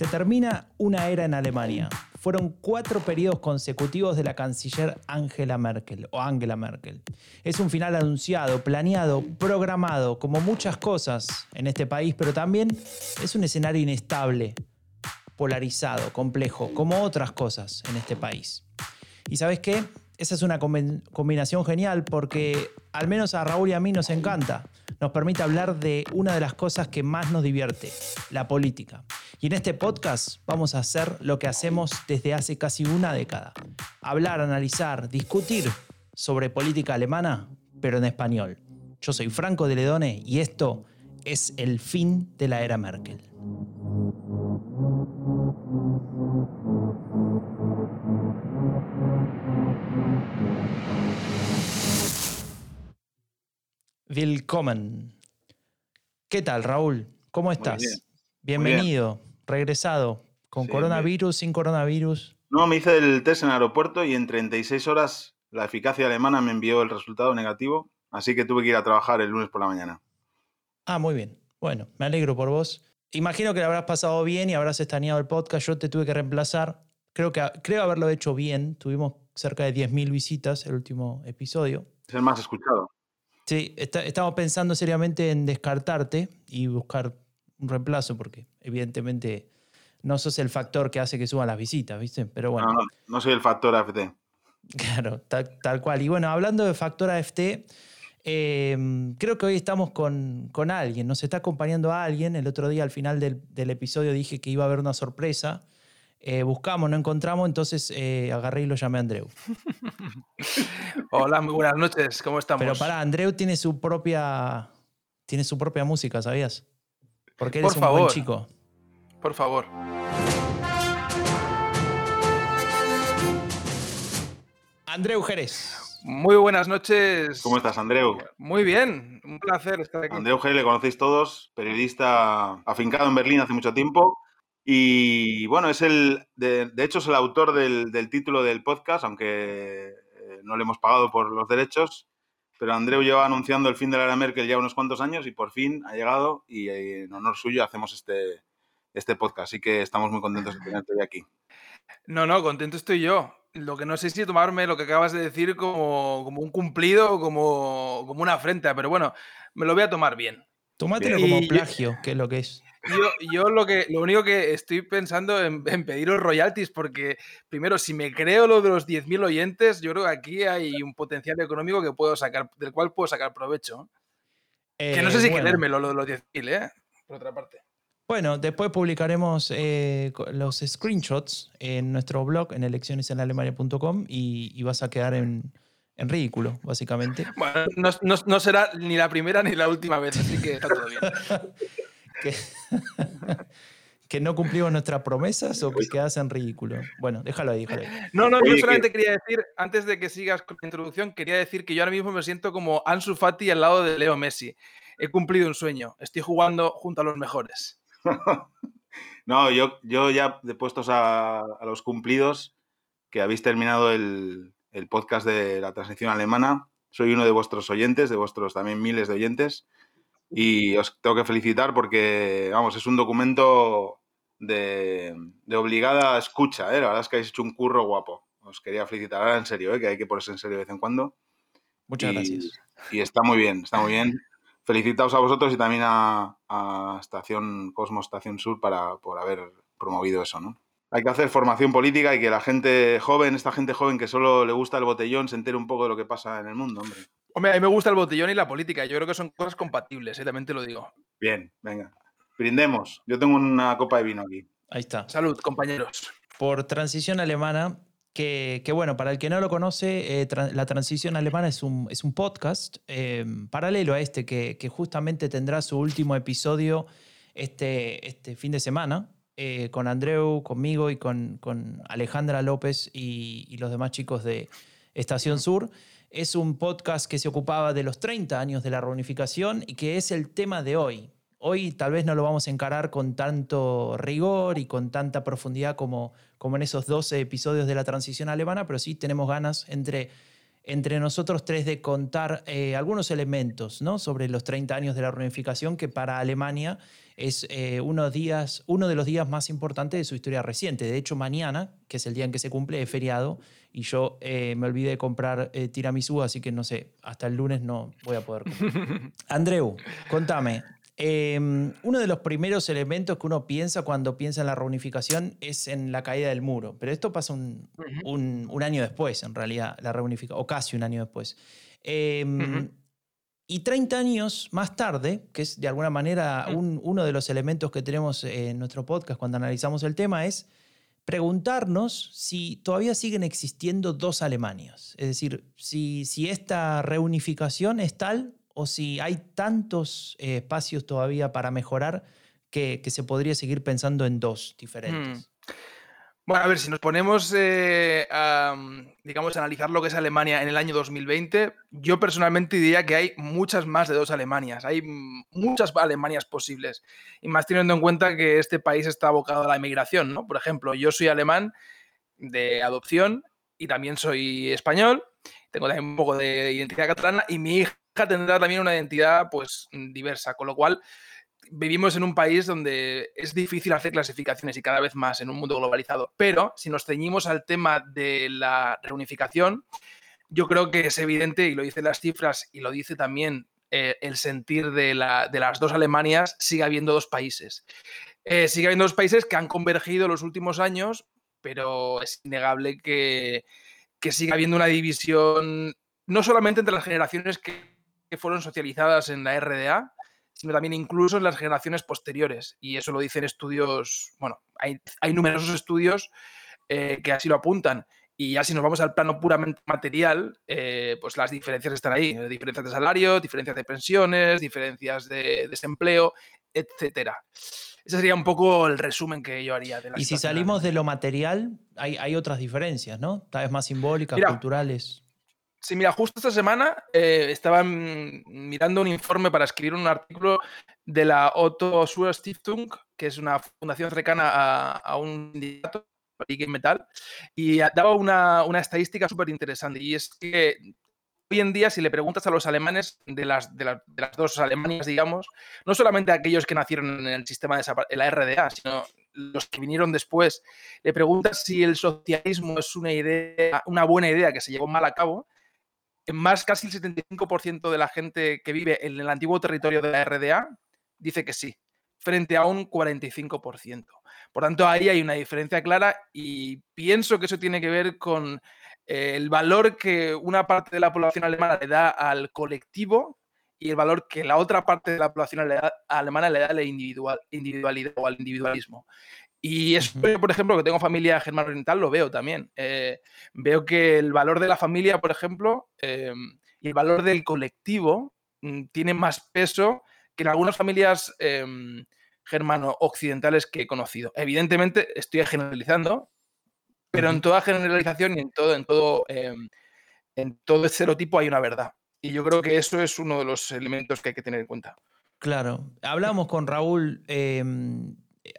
Se termina una era en Alemania. Fueron cuatro periodos consecutivos de la canciller Angela Merkel o Angela Merkel. Es un final anunciado, planeado, programado, como muchas cosas en este país, pero también es un escenario inestable, polarizado, complejo, como otras cosas en este país. ¿Y sabes qué? Esa es una combinación genial porque al menos a Raúl y a mí nos encanta. Nos permite hablar de una de las cosas que más nos divierte, la política. Y en este podcast vamos a hacer lo que hacemos desde hace casi una década. Hablar, analizar, discutir sobre política alemana, pero en español. Yo soy Franco de Ledone y esto es el fin de la era Merkel. Willkommen. ¿Qué tal, Raúl? ¿Cómo estás? Bienvenido, regresado. ¿Con coronavirus, sin coronavirus? No, me hice el test en el aeropuerto y en 36 horas la eficacia alemana me envió el resultado negativo, así que tuve que ir a trabajar el lunes por la mañana. Ah, muy bien. Bueno, me alegro por vos. Imagino que lo habrás pasado bien y habrás estañado el podcast. Yo te tuve que reemplazar. Creo, que, creo haberlo hecho bien. Tuvimos cerca de 10.000 visitas el último episodio. Es el más escuchado. Sí, estamos pensando seriamente en descartarte y buscar un reemplazo, porque evidentemente no sos el factor que hace que suban las visitas, ¿viste? Pero bueno. No, no, soy el factor AFT. Claro, tal, cual. Y bueno, hablando de factor AFT, em, creo que hoy estamos con, con, alguien, nos está acompañando a alguien. El otro día, al final del, del episodio, dije que iba a haber una sorpresa. Eh, buscamos, no encontramos, entonces eh, agarré y lo llamé a Andreu. Hola, muy buenas noches, ¿cómo estamos? Pero para, Andreu tiene su propia, tiene su propia música, ¿sabías? Porque eres un buen chico. Por favor. Andreu Jerez. Muy buenas noches. ¿Cómo estás, Andreu? Muy bien, un placer estar aquí. Andreu Jerez le conocéis todos, periodista afincado en Berlín hace mucho tiempo y bueno, es el, de, hecho es el autor del, título del podcast, aunque eh, no le hemos pagado por los derechos, pero Andreu lleva anunciando el fin de la era Merkel ya unos cuantos años y por fin ha llegado y eh, en honor suyo hacemos este, este podcast. Así que estamos muy contentos de tenerte hoy aquí. No, no, contento estoy yo. Lo que no sé si tomarme lo que acabas de decir como, como un cumplido o como, como una afrenta, pero bueno, me lo voy a tomar bien. Tómatelo como plagio, que es lo que es. Yo, lo, que, lo único que estoy pensando en, en pediros royalties, porque primero, si me creo lo de los 10.000 oyentes, yo creo que aquí hay un potencial económico que puedo sacar, del cual puedo sacar provecho. que no sé si eh, querérmelo lo de los 10.000, ¿eh? Por otra parte. Bueno, después publicaremos eh, los screenshots en nuestro blog en eleccionesenalemania.com y, y vas a quedar en, en ridículo, básicamente. Bueno, no, será ni la primera ni la última vez, así que está todo bien. que, no cumplimos nuestras promesas o que quedas en ridículo. Bueno, déjalo ahí, déjalo ahí. No, no, yo solamente quería decir, antes de que sigas con la introducción, quería decir que yo ahora mismo me siento como Ansu Fati al lado de Leo Messi. He cumplido un sueño, estoy jugando junto a los mejores. no, yo, yo ya de puestos a los cumplidos, que habéis terminado el, el podcast de la transición alemana. Soy uno de vuestros oyentes, de vuestros también miles de oyentes. Y os tengo que felicitar porque, vamos, es un documento de, obligada escucha. ¿eh? La verdad es que habéis hecho un curro guapo. Os quería felicitar ahora en serio, ¿eh? que hay que ponerse en serio de vez en cuando. Muchas gracias. Y está muy bien, está muy bien. Felicitaos a vosotros y también a, a Estación Cosmos, Estación Sur, para, por haber promovido eso, ¿no? hay que hacer formación política y que la gente joven, esta gente joven que solo le gusta el botellón, se entere un poco de lo que pasa en el mundo, hombre. Hombre, a mí me gusta el botellón y la política. Yo creo que son cosas compatibles, ¿eh? también te lo digo. Bien, venga. Brindemos. Yo tengo una copa de vino aquí. Ahí está. Salud, compañeros. Por transición alemana, que, bueno, para el que no lo conoce, eh, la transición alemana es un, es un podcast eh, paralelo a este que, que, justamente tendrá su último episodio este, este fin de semana. Eh, con Andreu, conmigo y con, Alejandra López y, los demás chicos de Estación Sur. Es un podcast que se ocupaba de los 30 años de la reunificación y que es el tema de hoy. Hoy tal vez no lo vamos a encarar con tanto rigor y con tanta profundidad como, como en esos 12 episodios de la transición alemana, pero sí tenemos ganas entre entre nosotros tres de contar eh, algunos elementos ¿no? sobre los 30 años de la reunificación, que para Alemania es eh, uno, días, uno de los días más importantes de su historia reciente. De hecho, mañana, que es el día en que se cumple, es feriado y yo eh, me olvidé de comprar tiramisú, así que no sé, hasta el lunes no voy a poder comprar. Andreu, contame, Em, uno de los primeros elementos que uno piensa cuando piensa en la reunificación es en la caída del muro, pero esto pasa un, año después, en realidad, la reunificación, o casi un año después. Em, y 30 años más tarde, que es de alguna manera uno de los elementos que tenemos en nuestro podcast cuando analizamos el tema, es preguntarnos si todavía siguen existiendo dos Alemanias. Es decir, si, si esta reunificación es tal o si hay tantos eh, espacios todavía para mejorar que, se podría seguir pensando en dos diferentes. Mm. Bueno, a ver, si nos ponemos, eh, a, digamos, a analizar lo que es Alemania en el año 2020, yo personalmente diría que hay muchas más de dos Alemanias, hay muchas Alemanias posibles, y más teniendo en cuenta que este país está abocado a la inmigración, ¿no? Por ejemplo, yo soy alemán de adopción y también soy español, tengo también un poco de identidad catalana y mi hija tendrá también una identidad pues diversa, con lo cual vivimos en un país donde es difícil hacer clasificaciones y cada vez más en un mundo globalizado. Pero si nos ceñimos al tema de la reunificación, yo creo que es evidente, y lo dicen las cifras y lo dice también eh, el sentir de, las dos Alemanias, sigue habiendo dos países. Eh, sigue habiendo dos países que han convergido en los últimos años, pero es innegable que, que sigue habiendo una división no solamente entre las generaciones que que fueron socializadas en la RDA, sino también incluso en las generaciones posteriores. Y eso lo dicen estudios, bueno, hay, numerosos estudios eh, que así lo apuntan. Y ya si nos vamos al plano puramente material, eh, pues las diferencias están ahí. Diferencias de salario, diferencias de pensiones, diferencias de desempleo, etcétera. Ese sería un poco el resumen que yo haría. De y si salimos de lo material, hay, otras diferencias, ¿no? Tal vez más simbólicas, culturales. Sí, mira, justo esta semana eh, estaba mirando un informe para escribir un artículo de la Otto Suhr Stiftung, que es una fundación cercana a, un sindicato, Metal, y daba una, estadística súper interesante. Y es que hoy en día, si le preguntas a los alemanes de las, de, las dos Alemanias, digamos, no solamente a aquellos que nacieron en el sistema de la RDA, sino los que vinieron después, le preguntas si el socialismo es una idea, una buena idea que se llevó mal a cabo, más casi el 75% de la gente que vive en el antiguo territorio de la RDA dice que sí, frente a un 45%. Por tanto, ahí hay una diferencia clara y pienso que eso tiene que ver con eh, el valor que una parte de la población alemana le da al colectivo y el valor que la otra parte de la población alemana le da a la individual, individualidad o al individualismo. Y eso, por ejemplo, que tengo familia germano oriental, lo veo también. Eh, veo que el valor de la familia, por ejemplo, eh, y el valor del colectivo mm, tiene más peso que en algunas familias eh, germano-occidentales que he conocido. Evidentemente, estoy generalizando, pero en toda generalización y en todo, en todo, en todo estereotipo hay una verdad. Y yo creo que eso es uno de los elementos que hay que tener en cuenta. Claro. Hablamos con Raúl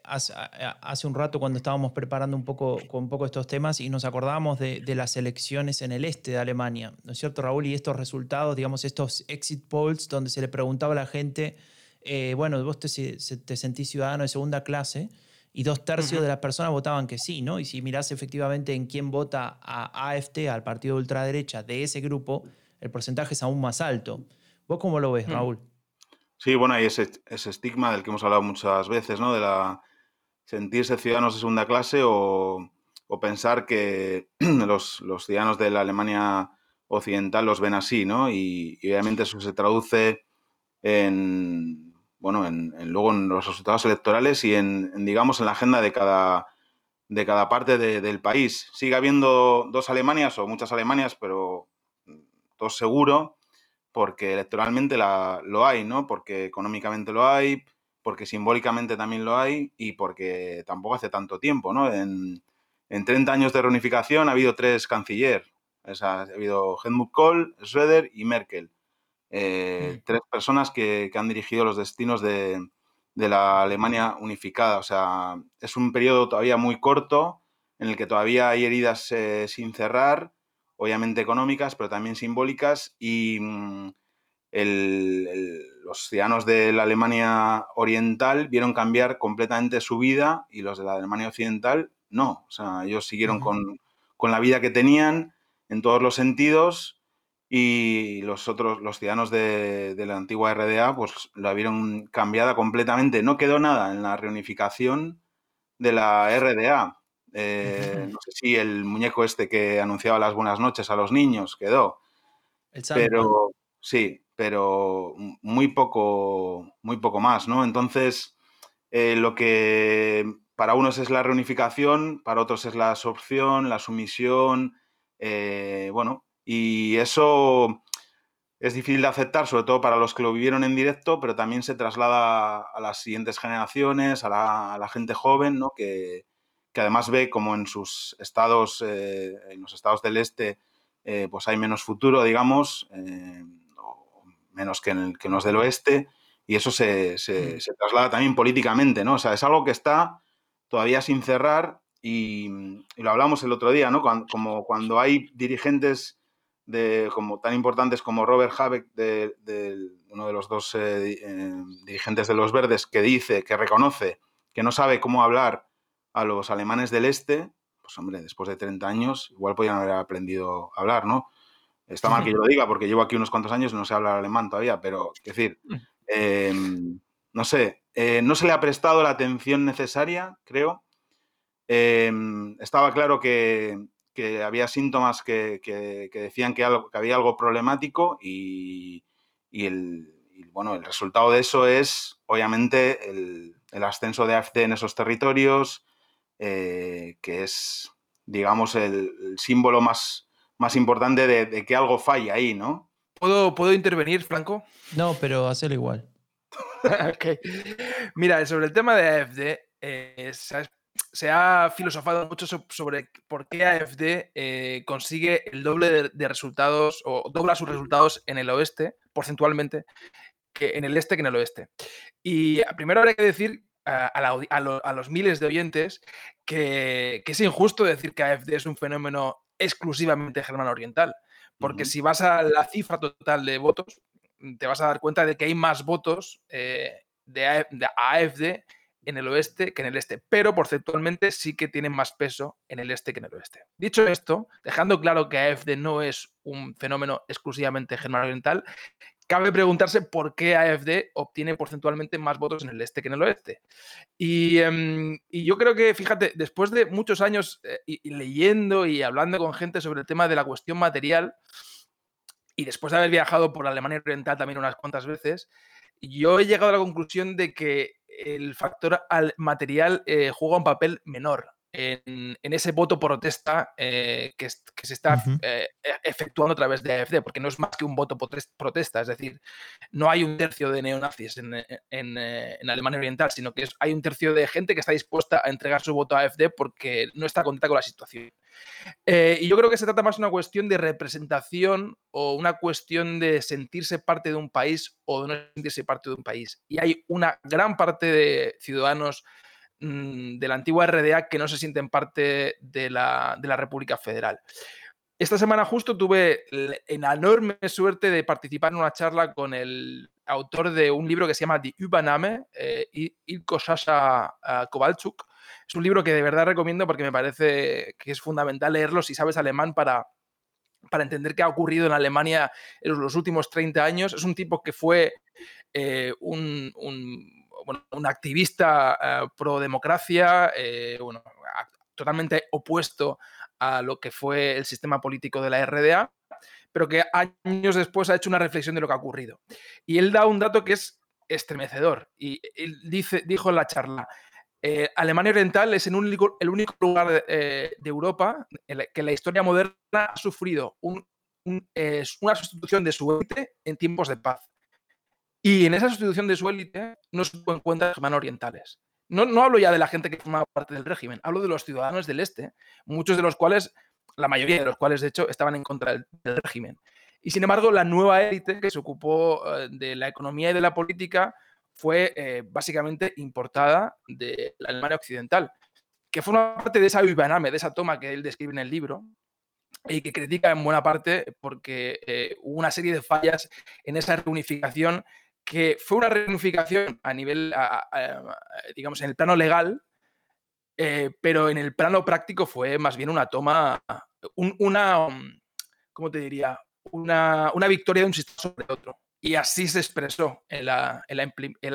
hace, un rato cuando estábamos preparando un poco, con un poco estos temas y nos acordábamos de, las elecciones en el este de Alemania, ¿no es cierto, Raúl? Y estos resultados, digamos, estos exit polls donde se le preguntaba a la gente, eh, bueno, vos te, te, sentís ciudadano de segunda clase y dos tercios de las personas votaban que sí, ¿no? Y si mirás efectivamente en quién vota a AFT, al partido de ultraderecha de ese grupo, el porcentaje es aún más alto. ¿Vos cómo lo ves, mm. Raúl? Sí, bueno, hay ese, estigma del que hemos hablado muchas veces, ¿no? De la sentirse ciudadanos de segunda clase o, pensar que los, ciudadanos de la Alemania occidental los ven así, ¿no? Y, obviamente eso se traduce en, bueno, en, luego en los resultados electorales y en, digamos, en la agenda de cada parte del país. Sigue habiendo dos Alemanias o muchas Alemanias, pero dos seguro, porque electoralmente la, lo hay, ¿no? Porque económicamente lo hay, porque simbólicamente también lo hay y porque tampoco hace tanto tiempo, ¿no? En, en 30 años de reunificación ha habido tres canciller. ha habido Helmut Kohl, Schröder y Merkel. Eh, mm. Tres personas que, han dirigido los destinos de, la Alemania unificada. O sea, es un periodo todavía muy corto en el que todavía hay heridas eh, sin cerrar obviamente económicas, pero también simbólicas, y mm, los ciudadanos de la Alemania Oriental vieron cambiar completamente su vida y los de la Alemania Occidental no. O sea, ellos siguieron con, la vida que tenían en todos los sentidos y los otros, los ciudadanos de, la antigua RDA, pues la vieron cambiada completamente. No quedó nada en la reunificación de la RDA. Eh, no sé si el muñeco este que anunciaba las buenas noches a los niños quedó. pero sí, pero muy poco, muy poco más, ¿no? Entonces, eh, lo que para unos es la reunificación, para otros es la absorción, la sumisión, eh, bueno, y eso es difícil de aceptar, sobre todo para los que lo vivieron en directo, pero también se traslada a las siguientes generaciones, a la, gente joven, ¿no? que, además ve como en sus estados, eh, en los estados del este, eh, pues hay menos futuro, digamos, eh, menos que en, los del oeste, y eso se, se, mm. traslada también políticamente, ¿no? O sea, es algo que está todavía sin cerrar y, lo hablamos el otro día, ¿no? como cuando hay dirigentes de, como, tan importantes como Robert Habeck, de, uno de los dos dirigentes de los Verdes, que dice, que reconoce que no sabe cómo hablar a los alemanes del este, pues hombre, después de 30 años, igual podrían haber aprendido a hablar, ¿no? Está mal que yo lo diga porque llevo aquí unos cuantos años y no sé hablar alemán todavía, pero, es decir, mm. em, no sé, eh, no se le ha prestado la atención necesaria, creo. Em, estaba claro que, que había síntomas que, decían que, había algo problemático y, el, bueno, el resultado de eso es, obviamente, el, ascenso de AFD en esos territorios, eh, que es, digamos, el, símbolo más, más importante de, que algo falla ahí, ¿no? ¿Puedo, ¿Puedo intervenir, Franco? No, pero hacerlo igual. Mira, sobre el tema de AFD, eh, se ha filosofado mucho sobre por qué AFD eh, consigue el doble de, resultados o dobla sus resultados en el oeste, porcentualmente, que en el este que en el oeste. Y primero habría que decir a, los miles de oyentes que, es injusto decir que AFD es un fenómeno exclusivamente germano oriental. Porque si vas a la cifra total de votos, te vas a dar cuenta de que hay más votos eh, de, de AFD en el oeste que en el este, pero porcentualmente sí que tienen más peso en el este que en el oeste. Dicho esto, dejando claro que AFD no es un fenómeno exclusivamente germano-oriental, cabe preguntarse por qué AFD obtiene porcentualmente más votos en el este que en el oeste. Y, em, yo creo que, fíjate, después de muchos años eh, leyendo y hablando con gente sobre el tema de la cuestión material, y después de haber viajado por Alemania Oriental también unas cuantas veces, yo he llegado a la conclusión de que el factor material eh, juega un papel menor en, ese voto protesta eh, que, se está eh, e, efectuando a través de AFD, porque no es más que un voto protesta, es decir, no hay un tercio de neonazis en, en, Alemania Oriental, sino que hay un tercio de gente que está dispuesta a entregar su voto a AFD porque no está contenta con la situación. y yo creo que se trata más de una cuestión de representación o una cuestión de sentirse parte de un país o de no sentirse parte de un país. Y hay una gran parte de ciudadanos mm, de la antigua RDA que no se sienten parte de la, República Federal. Esta semana justo tuve la enorme suerte de participar en una charla con el autor de un libro que se llama Die Übernahme, eh, Ilko Sasha eh, Kowalczuk. Es un libro que de verdad recomiendo porque me parece que es fundamental leerlo si sabes alemán para, para entender qué ha ocurrido en Alemania en los últimos 30 años. Es un tipo que fue eh, un, activista eh, pro democracia, eh, totalmente opuesto a lo que fue el sistema político de la RDA, pero que años después ha hecho una reflexión de lo que ha ocurrido. Y él da un dato que es estremecedor. Y él dice, dijo en la charla, eh, Alemania Oriental es el único, lugar de, Europa en que la historia moderna ha sufrido una sustitución de su élite en tiempos de paz. Y en esa sustitución de su élite no se encuentran germanos orientales. No, no hablo ya de la gente que formaba parte del régimen, hablo de los ciudadanos del este, muchos de los cuales, la mayoría de los cuales de hecho estaban en contra del, régimen. Y sin embargo, la nueva élite que se ocupó eh, de la economía y de la política fue eh, básicamente importada de la Alemania Occidental, que forma parte de esa Übernahme, de esa toma que él describe en el libro, y que critica en buena parte porque eh, hubo una serie de fallas en esa reunificación que fue una reunificación a nivel, digamos, en el plano legal, eh, pero en el plano práctico fue más bien una toma, una, ¿cómo te diría? Una, una victoria de un sistema sobre otro y así se expresó en la,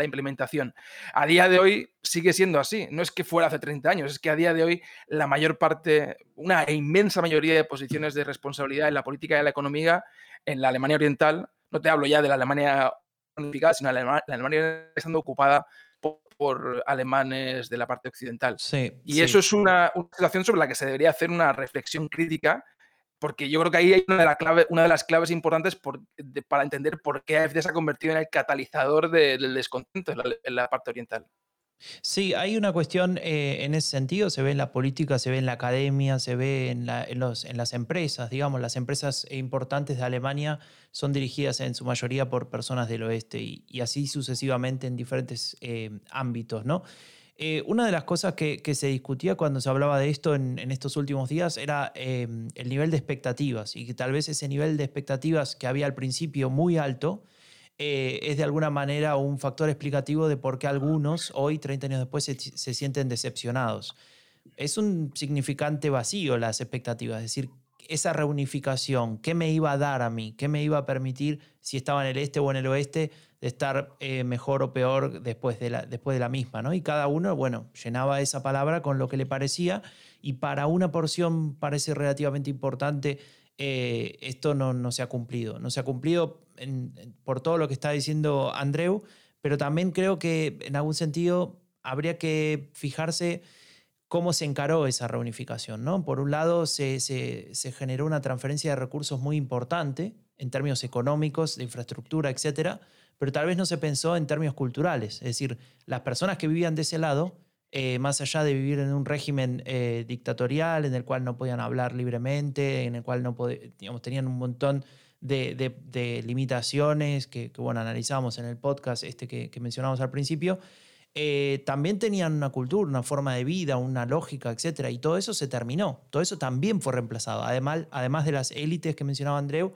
implementación. A día de hoy sigue siendo así. No es que fuera hace 30 años, es que a día de hoy la mayor parte, una inmensa mayoría de posiciones de responsabilidad en la política y en la economía en la Alemania Oriental, no te hablo ya de la Alemania unificada, sino la Alemania, estando ocupada por, alemanes de la parte occidental. y eso es una, una situación sobre la que se debería hacer una reflexión crítica porque yo creo que ahí hay una de, la clave, una de las claves importantes para entender por qué AFD se ha convertido en el catalizador del descontento en la, parte oriental. Sí, hay una cuestión eh, en ese sentido, se ve en la política, se ve en la academia, se ve en, las empresas, digamos, las empresas importantes de Alemania son dirigidas en su mayoría por personas del oeste y, así sucesivamente en diferentes eh, ámbitos, ¿no? Eh, una de las cosas que, se discutía cuando se hablaba de esto en, estos últimos días era el nivel de expectativas y que tal vez ese nivel de expectativas que había al principio muy alto eh, es de alguna manera un factor explicativo de por qué algunos hoy, 30 años después, se, sienten decepcionados. Es un significante vacío las expectativas, es decir, esa reunificación, ¿qué me iba a dar a mí? ¿Qué me iba a permitir si estaba en el este o en el oeste? de estar eh, mejor o peor después de, la, después de la misma, ¿no? Y cada uno, bueno, llenaba esa palabra con lo que le parecía y para una porción parece relativamente importante, eh, esto no, no, se ha cumplido. No se ha cumplido por todo lo que está diciendo Andreu, pero también creo que en algún sentido habría que fijarse cómo se encaró esa reunificación, ¿no? Por un lado, se, generó una transferencia de recursos muy importante en términos económicos, de infraestructura, etcétera, pero tal vez no se pensó en términos culturales. Es decir, las personas que vivían de ese lado, eh, más allá de vivir en un régimen eh, dictatorial en el cual no podían hablar libremente, en el cual no digamos, tenían un montón de, limitaciones que, bueno, analizamos en el podcast este que, mencionamos al principio, eh, también tenían una cultura, una forma de vida, una lógica, etc. Y todo eso se terminó. Todo eso también fue reemplazado. Además, además de las élites que mencionaba Andreu,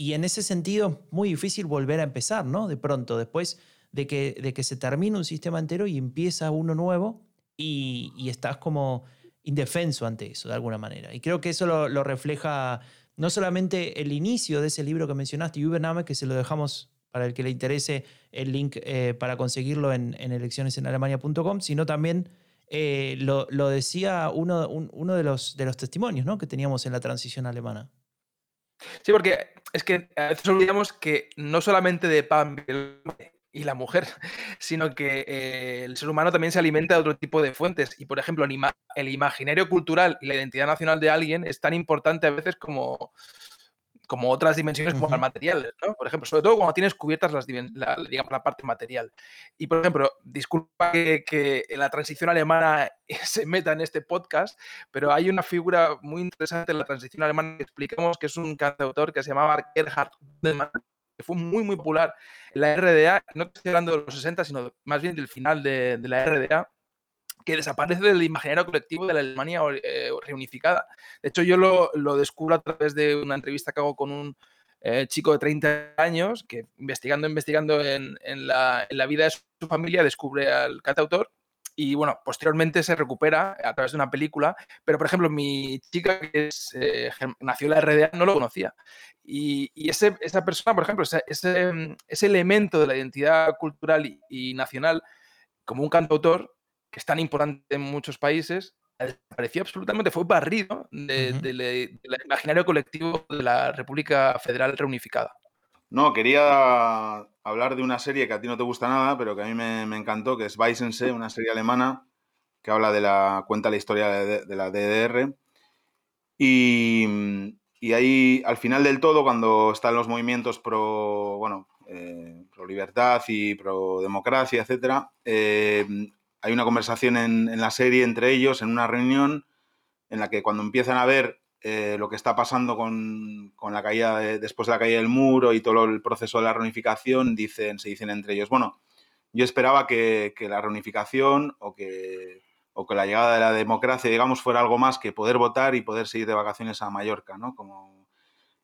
y en ese sentido, muy difícil volver a empezar, ¿no? De pronto, después de que, de que se termina un sistema entero y empieza uno nuevo y, estás como indefenso ante eso, de alguna manera. Y creo que eso lo, refleja no solamente el inicio de ese libro que mencionaste, Übernahme, que se lo dejamos para el que le interese el link eh, para conseguirlo en, en eleccionesenalemania.com, sino también eh, lo, decía uno, uno de, los, de los testimonios ¿no? que teníamos en la transición alemana. Sí, porque es que a veces olvidamos que no solamente de pan y la mujer, sino que eh, el ser humano también se alimenta de otro tipo de fuentes. Y, por ejemplo, el imaginario cultural y la identidad nacional de alguien es tan importante a veces como, como otras dimensiones como el material, ¿no? Por ejemplo, sobre todo cuando tienes cubiertas las, la, digamos, la parte material. Y, por ejemplo, disculpa que, que, la transición alemana se meta en este podcast, pero hay una figura muy interesante en la transición alemana que explicamos que es un cantautor que se llamaba Gerhard que fue muy, muy popular en la RDA, no estoy hablando de los 60, sino más bien del final de, la RDA, que desaparece del imaginario colectivo de la Alemania eh, reunificada. De hecho, yo lo, descubro a través de una entrevista que hago con un eh, chico de 30 años que investigando, investigando en, la, vida de su familia descubre al cantautor y bueno, posteriormente se recupera a través de una película, pero por ejemplo mi chica que eh, nació en la RDA no lo conocía. Y, ese, esa persona, por ejemplo, ese, ese, elemento de la identidad cultural y, y nacional como un cantautor, que es tan importante en muchos países, desapareció absolutamente, fue barrido del imaginario colectivo de la República Federal Reunificada. No, quería hablar de una serie que a ti no te gusta nada, pero que a mí me, encantó, que es Weissense, una serie alemana que habla de la, cuenta la historia de, la DDR. Y, ahí, al final del todo, cuando están los movimientos pro, bueno, eh, pro libertad y pro democracia, etcétera, eh, hay una conversación en, la serie entre ellos, en una reunión, en la que cuando empiezan a ver eh, lo que está pasando con, la caída, después de la caída del muro y todo el proceso de la reunificación, dicen, se dicen entre ellos, bueno, yo esperaba que, la reunificación o que, o que la llegada de la democracia, digamos, fuera algo más que poder votar y poder seguir de vacaciones a Mallorca, ¿no? Como,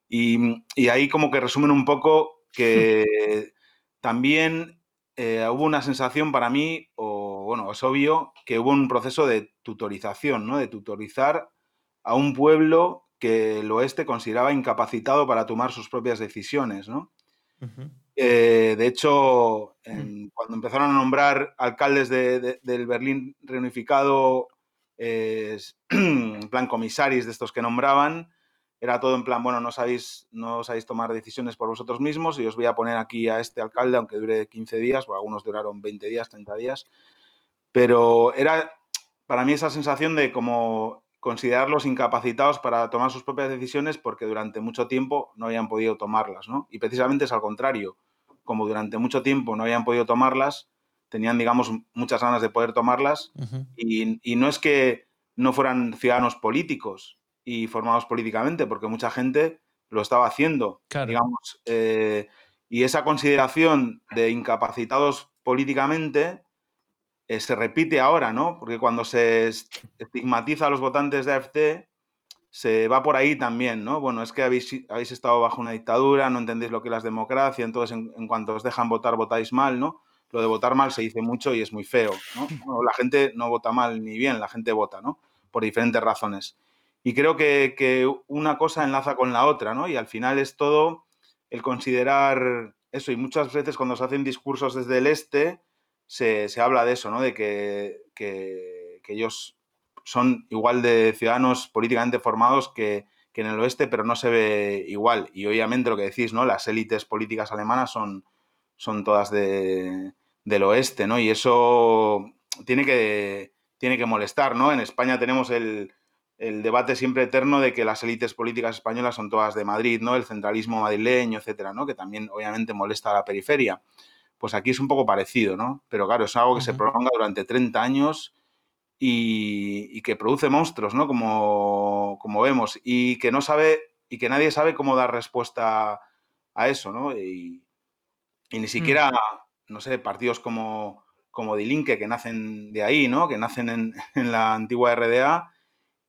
y, y ahí como que resumen un poco que también eh, hubo una sensación para mí, o bueno, es obvio, que hubo un proceso de tutorización, ¿no? De tutorizar a un pueblo que el oeste consideraba incapacitado para tomar sus propias decisiones, ¿no? Eh, de hecho, cuando empezaron a nombrar alcaldes del Berlín reunificado, eh, en plan comisaris de estos que nombraban, era todo en plan, bueno, no sabéis, no sabéis tomar decisiones por vosotros mismos y os voy a poner aquí a este alcalde, aunque dure 15 días, o algunos duraron 20 días, 30 días, pero era para mí esa sensación de como considerarlos incapacitados para tomar sus propias decisiones porque durante mucho tiempo no habían podido tomarlas, ¿no? Y precisamente es al contrario, como durante mucho tiempo no habían podido tomarlas, tenían, digamos, muchas ganas de poder tomarlas y, y no es que no fueran ciudadanos políticos, y formados políticamente, porque mucha gente lo estaba haciendo, digamos. Eh, y esa consideración de incapacitados políticamente eh, se repite ahora, ¿no? Porque cuando se estigmatiza a los votantes de AFT, se va por ahí también, ¿no? Bueno, es que habéis, habéis estado bajo una dictadura, no entendéis lo que es la democracia, entonces en, cuanto os dejan votar, votáis mal, ¿no? Lo de votar mal se dice mucho y es muy feo, ¿no? la gente no vota mal ni bien, la gente vota, ¿no? Por diferentes razones. Y creo que, una cosa enlaza con la otra, ¿no? Y al final es todo el considerar eso. Y muchas veces cuando se hacen discursos desde el este, se, habla de eso, ¿no? De que, ellos son igual de ciudadanos políticamente formados que, en el oeste, pero no se ve igual. Y obviamente lo que decís, ¿no? Las élites políticas alemanas son, son todas de, del oeste, ¿no? Y eso tiene que, tiene que molestar, ¿no? En España tenemos el, el debate siempre eterno de que las élites políticas españolas son todas de Madrid, ¿no? El centralismo madrileño, etcétera, ¿no? Que también obviamente molesta a la periferia. Pues aquí es un poco parecido, ¿no? Pero claro, es algo que se prolonga durante 30 años y, que produce monstruos, ¿no? Como, como, vemos. Y que no sabe, y que nadie sabe cómo dar respuesta a eso, ¿no? Y, ni mm. siquiera, no sé, partidos como, como Dilinque, que nacen de ahí, ¿no? Que nacen en, en la antigua RDA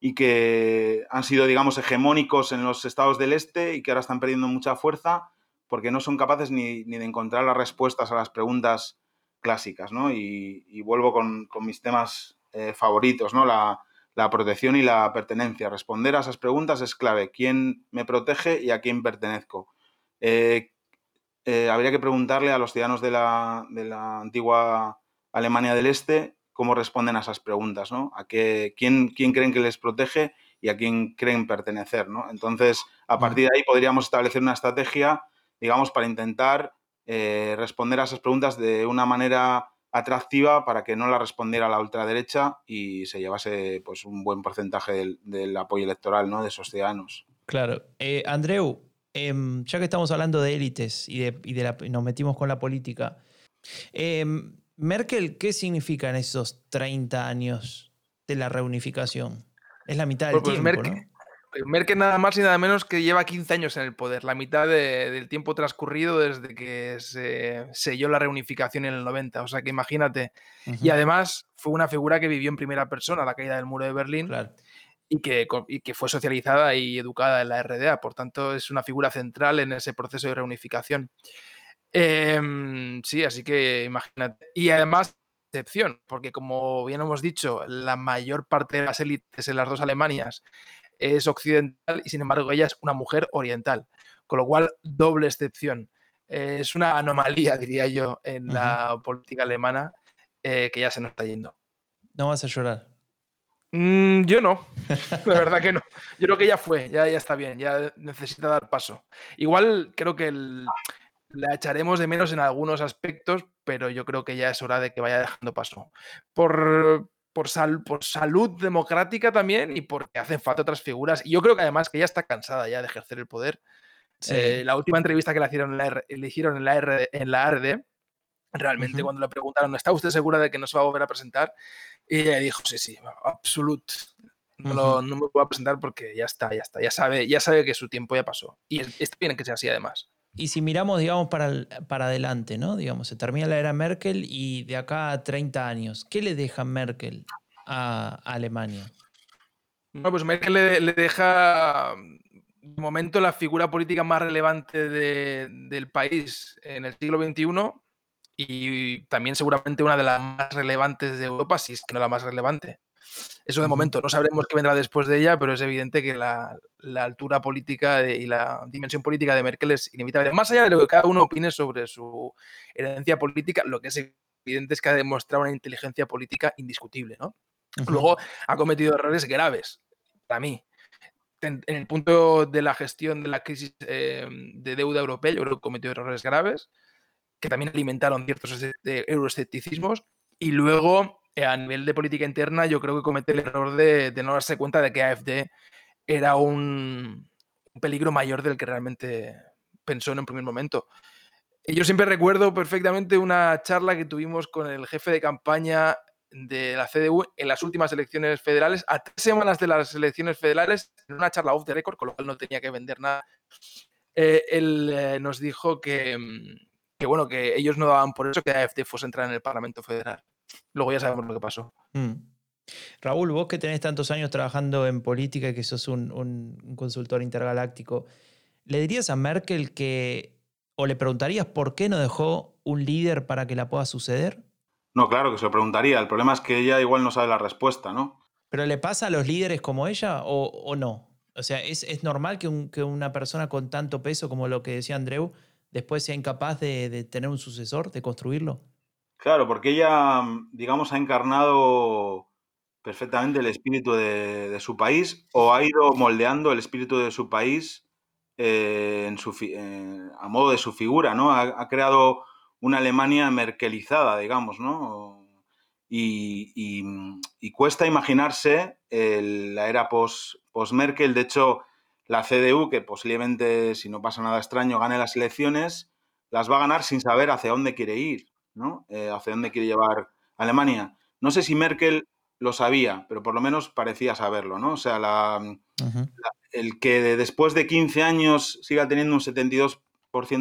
y que han sido, digamos, hegemónicos en los estados del este y que ahora están perdiendo mucha fuerza porque no son capaces ni, de encontrar las respuestas a las preguntas clásicas, ¿no? Y, vuelvo con, mis temas eh, favoritos, ¿no? La, protección y la pertenencia. Responder a esas preguntas es clave. ¿Quién me protege y a quién pertenezco? Eh, eh, habría que preguntarle a los ciudadanos de la, de la antigua Alemania del Este cómo responden a esas preguntas, ¿no? A qué, quién, quién creen que les protege y a quién creen pertenecer, ¿no? Entonces, a partir de ahí podríamos establecer una estrategia, digamos, para intentar eh, responder a esas preguntas de una manera atractiva para que no la respondiera la ultraderecha y se llevase pues un buen porcentaje del, apoyo electoral ¿no? de esos ciudadanos. Claro. Eh, Andreu, em, ya que estamos hablando de élites y, de, nos metimos con la política, em, Merkel, ¿qué significa en esos 30 años de la reunificación? Es la mitad del pues, pues tiempo, Merkel, ¿no? Merkel nada más y nada menos que lleva 15 años en el poder, la mitad del tiempo transcurrido desde que se selló la reunificación en el 90, o sea que imagínate. Y además fue una figura que vivió en primera persona la caída del muro de Berlín y, que, y que fue socializada y educada en la RDA, por tanto es una figura central en ese proceso de reunificación. Em, sí, así que imagínate. Y además, excepción, porque como bien hemos dicho, la mayor parte de las élites en las dos Alemanias es occidental y sin embargo ella es una mujer oriental, con lo cual doble excepción. es una anomalía, diría yo, en la política alemana eh, que ya se nos está yendo. ¿No vas a llorar? Mm, yo no, la verdad que no. Yo creo que ya fue, ya, ya está bien, ya necesita dar paso. Igual creo que el, la echaremos de menos en algunos aspectos, pero yo creo que ya es hora de que vaya dejando paso. Por, por, por salud democrática también y porque hacen falta otras figuras. Y yo creo que además que ella está cansada ya de ejercer el poder. Eh, la última entrevista que le hicieron en la, le hicieron en la, RD, en la ARD, realmente cuando le preguntaron, ¿está usted segura de que no se va a volver a presentar? Y ella dijo, sí, sí, absolut. No, no, me voy a presentar porque ya está, ya está, ya sabe, ya sabe que su tiempo ya pasó. Y está bien que sea así además. Y si miramos, digamos, para, para adelante, ¿no? Digamos, se termina la era Merkel y de acá a 30 años, ¿qué le deja Merkel a, Alemania? Bueno, pues Merkel le, deja de momento la figura política más relevante del país en el siglo XXI y también seguramente una de las más relevantes de Europa, si es que no la más relevante. Eso de momento, no sabremos qué vendrá después de ella, pero es evidente que la, altura política y la dimensión política de Merkel es inevitable. Más allá de lo que cada uno opine sobre su herencia política, lo que es evidente es que ha demostrado una inteligencia política indiscutible. ¿no? Luego ha cometido errores graves, para mí. En, el punto de la gestión de la crisis eh, de deuda europea, yo creo que ha cometido errores graves, que también alimentaron ciertos euroescepticismos. Y luego eh, a nivel de política interna, yo creo que comete el error de, no darse cuenta de que AFD era un, peligro mayor del que realmente pensó en un primer momento. Yo siempre recuerdo perfectamente una charla que tuvimos con el jefe de campaña de la CDU en las últimas elecciones federales, a tres semanas de las elecciones federales, en una charla off the record, con lo cual no tenía que vender nada. Eh, él eh, nos dijo que, que, bueno, que ellos no daban por eso que AFD fuese a entrar en el Parlamento Federal. Luego ya sabemos lo que pasó. Mm. Raúl, vos que tenés tantos años trabajando en política y que sos un, consultor intergaláctico, ¿le dirías a Merkel que, o le preguntarías por qué no dejó un líder para que la pueda suceder? No, claro que se lo preguntaría. El problema es que ella igual no sabe la respuesta, ¿no? ¿Pero le pasa a los líderes como ella o, no? O sea, ¿es, normal que, una persona con tanto peso como lo que decía Andreu después sea incapaz de tener un sucesor, de construirlo? Claro, porque ella, mm, digamos, ha encarnado perfectamente el espíritu de, su país o ha ido moldeando el espíritu de su país eh, en su, eh, a modo de su figura, ¿no? Ha, creado una Alemania merkelizada, digamos, ¿no? Y, mm, cuesta imaginarse la era post-Merkel. de hecho, la CDU, que posiblemente, si no pasa nada extraño, gane las elecciones, las va a ganar sin saber hacia dónde quiere ir. ¿No? Eh, hacia dónde quiere llevar Alemania. No sé si Merkel lo sabía, pero por lo menos parecía saberlo, ¿no? O sea, la, el que después de 15 años siga teniendo un 72%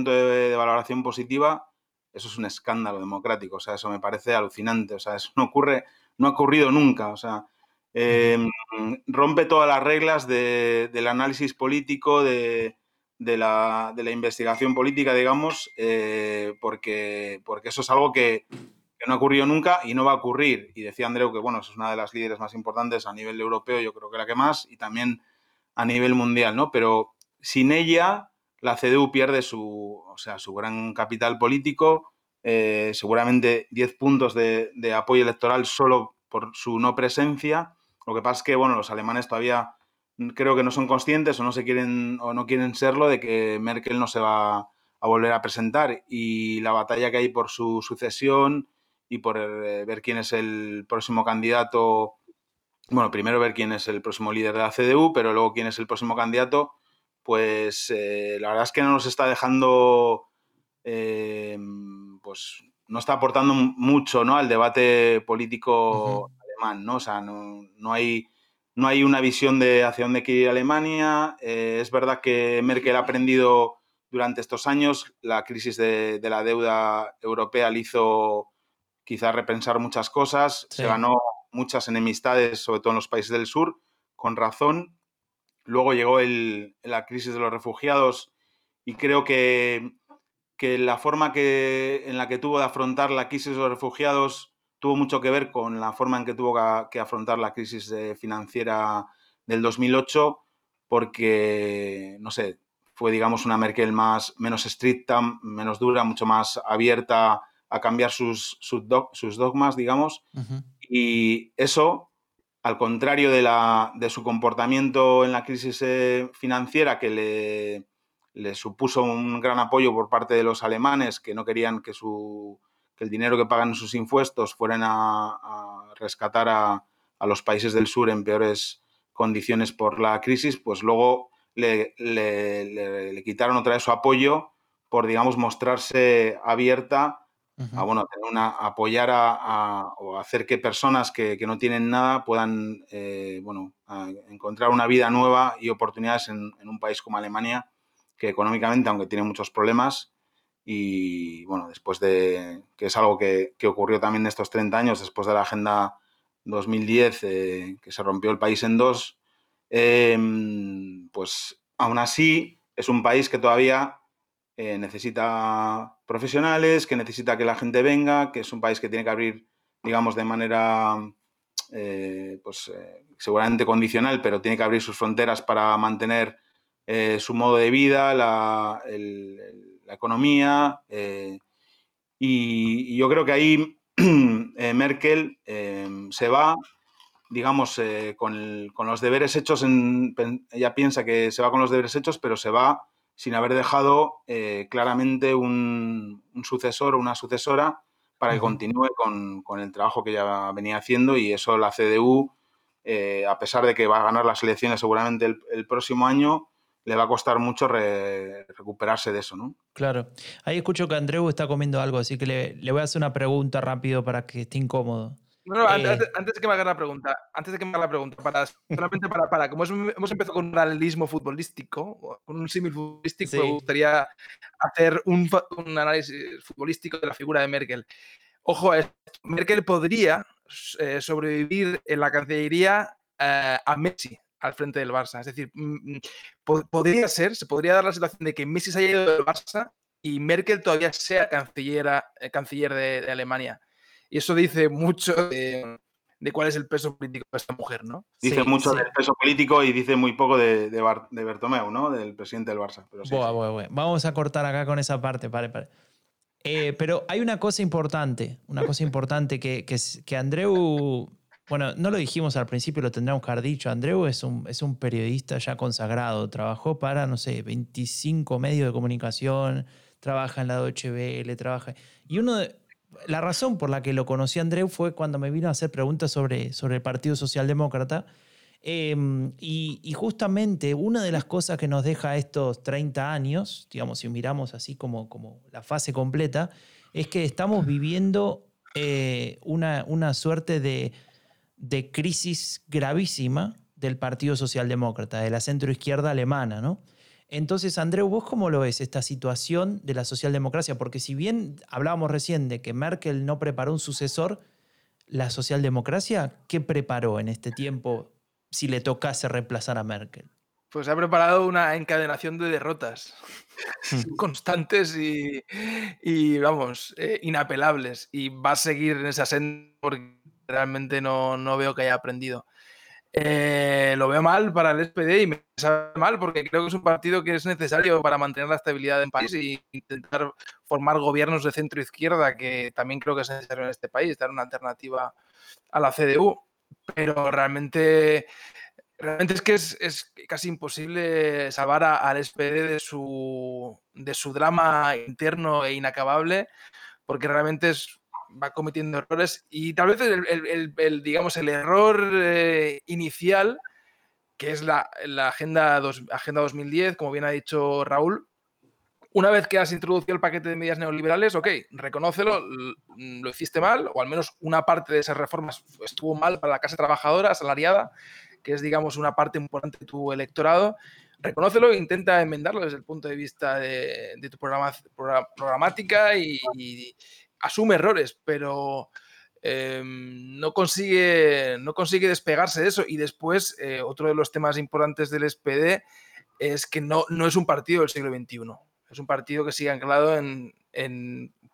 de, valoración positiva, eso es un escándalo democrático, o sea, eso me parece alucinante, o sea, eso no ocurre, no ha ocurrido nunca, o sea, em, rompe todas las reglas del análisis político, de, de la, de la investigación política, digamos, eh, porque, porque eso es algo que, no ha ocurrido nunca y no va a ocurrir. Y decía Andreu que, bueno, es una de las líderes más importantes a nivel europeo, yo creo que la que más, y también a nivel mundial, ¿no? Pero sin ella, la CDU pierde su, o sea, su gran capital político, eh, seguramente 10 puntos de, de apoyo electoral solo por su no presencia. Lo que pasa es que, bueno, los alemanes todavía creo que no son conscientes o no se quieren o no quieren serlo de que Merkel no se va a volver a presentar y la batalla que hay por su sucesión y por eh, ver quién es el próximo candidato, bueno, primero ver quién es el próximo líder de la CDU, pero luego quién es el próximo candidato, pues eh, la verdad es que no nos está dejando, eh, pues no está aportando mucho ¿no? al debate político alemán, ¿no? O sea, no, no hay no hay una visión de hacia dónde quiere ir Alemania. Eh, es verdad que Merkel ha aprendido durante estos años. La crisis de, la deuda europea le hizo quizá repensar muchas cosas. Se ganó muchas enemistades, sobre todo en los países del sur, con razón. Luego llegó la crisis de los refugiados y creo que, que la forma que, en la que tuvo de afrontar la crisis de los refugiados tuvo mucho que ver con la forma en que tuvo que, afrontar la crisis eh, financiera del 2008, porque, no sé, fue, digamos, una Merkel más, menos estricta, menos dura, mucho más abierta a cambiar sus, sus, dogmas, digamos. Y eso, al contrario de, la, de, su comportamiento en la crisis eh, financiera, que le, le supuso un gran apoyo por parte de los alemanes, que no querían que su que el dinero que pagan sus impuestos fueran a, rescatar a, los países del sur en peores condiciones por la crisis, pues luego le, quitaron otra vez su apoyo por, digamos, mostrarse abierta a, bueno, una, apoyar a, o hacer que personas que, no tienen nada puedan, eh, bueno, encontrar una vida nueva y oportunidades en, en, un país como Alemania, que económicamente, aunque tiene muchos problemas, y bueno, después de, que es algo que, ocurrió también en estos 30 años, después de la agenda 2010, que se rompió el país en dos, em, pues aún así es un país que todavía necesita profesionales, que necesita que la gente venga, que es un país que tiene que abrir, digamos, de manera eh, pues eh, seguramente condicional, pero tiene que abrir sus fronteras para mantener eh, su modo de vida, la, economía. Y, yo creo que ahí Merkel se va, digamos, con, los deberes hechos. ella piensa que se va con los deberes hechos, pero se va sin haber dejado claramente un, un sucesor o una sucesora para que continúe con, el trabajo que ya venía haciendo y eso la CDU, eh, a pesar de que va a ganar las elecciones seguramente el, próximo año, le va a costar mucho recuperarse de eso, ¿no? Claro. Ahí escucho que Andreu está comiendo algo, así que le, voy a hacer una pregunta rápido para que esté incómodo. No, eh, antes, de que me haga la pregunta, antes de que me haga la pregunta, para, solamente para, para como hemos empezado con un realismo futbolístico, con un símil futbolístico, me gustaría hacer un, un, análisis futbolístico de la figura de Merkel. Ojo, Merkel podría eh, sobrevivir en la Cancillería eh, a Messi al frente del Barça. Es decir, mm, podría ser, se podría dar la situación de que Messi se haya ido del Barça y Merkel todavía sea canciller de Alemania. Y eso dice mucho de, cuál es el peso político de esta mujer, ¿no? Dice mucho del peso político y dice muy poco de, de, Bertomeu, ¿no? Del presidente del Barça. Pero Vamos a cortar acá con esa parte, vale, eh, pero hay una cosa importante, una cosa importante que, que, que, Andreu, bueno, no lo dijimos al principio, lo tendríamos que haber dicho, Andreu es un, es un periodista ya consagrado, trabajó para, no sé, 25 medios de comunicación, trabaja en la Deutsche trabaja... Y uno de, la razón por la que lo conocí a Andreu fue cuando me vino a hacer preguntas sobre, sobre el Partido Socialdemócrata. Em, y, justamente una de las cosas que nos deja estos 30 años, digamos, si miramos así como, como la fase completa, es que estamos viviendo eh, una, una, suerte de, de, crisis gravísima del Partido Socialdemócrata, de la centroizquierda alemana, ¿no? Entonces, Andreu, ¿vos cómo lo ves esta situación de la socialdemocracia? Porque si bien hablábamos recién de que Merkel no preparó un sucesor, la socialdemocracia, ¿qué preparó en este tiempo si le tocase reemplazar a Merkel? Pues ha preparado una encadenación de derrotas constantes y, vamos, eh, inapelables. Y va a seguir en esa senda porque realmente no, no veo que haya aprendido. Eh, lo veo mal para el SPD y me sabe mal porque creo que es un partido que es necesario para mantener la estabilidad del país e intentar formar gobiernos de centro izquierda, que también creo que es necesario en este país, dar una alternativa a la CDU. Pero realmente, realmente es que es, casi imposible salvar al SPD de su, de su drama interno e inacabable, porque realmente es va cometiendo errores y tal vez el, digamos, el error eh, inicial, que es la, agenda, agenda 2010, como bien ha dicho Raúl, una vez que has introducido el paquete de medidas neoliberales, ok, reconócelo, lo hiciste mal, o al menos una parte de esas reformas estuvo mal para la clase trabajadora, asalariada, que es, digamos, una parte importante de tu electorado. Reconócelo e intenta enmendarlo desde el punto de vista de, tu programa, programática y, asume errores, pero em, no, consigue, no consigue despegarse de eso. Y después, eh, otro de los temas importantes del SPD es que no, no es un partido del siglo XXI. Es un partido que sigue anclado en,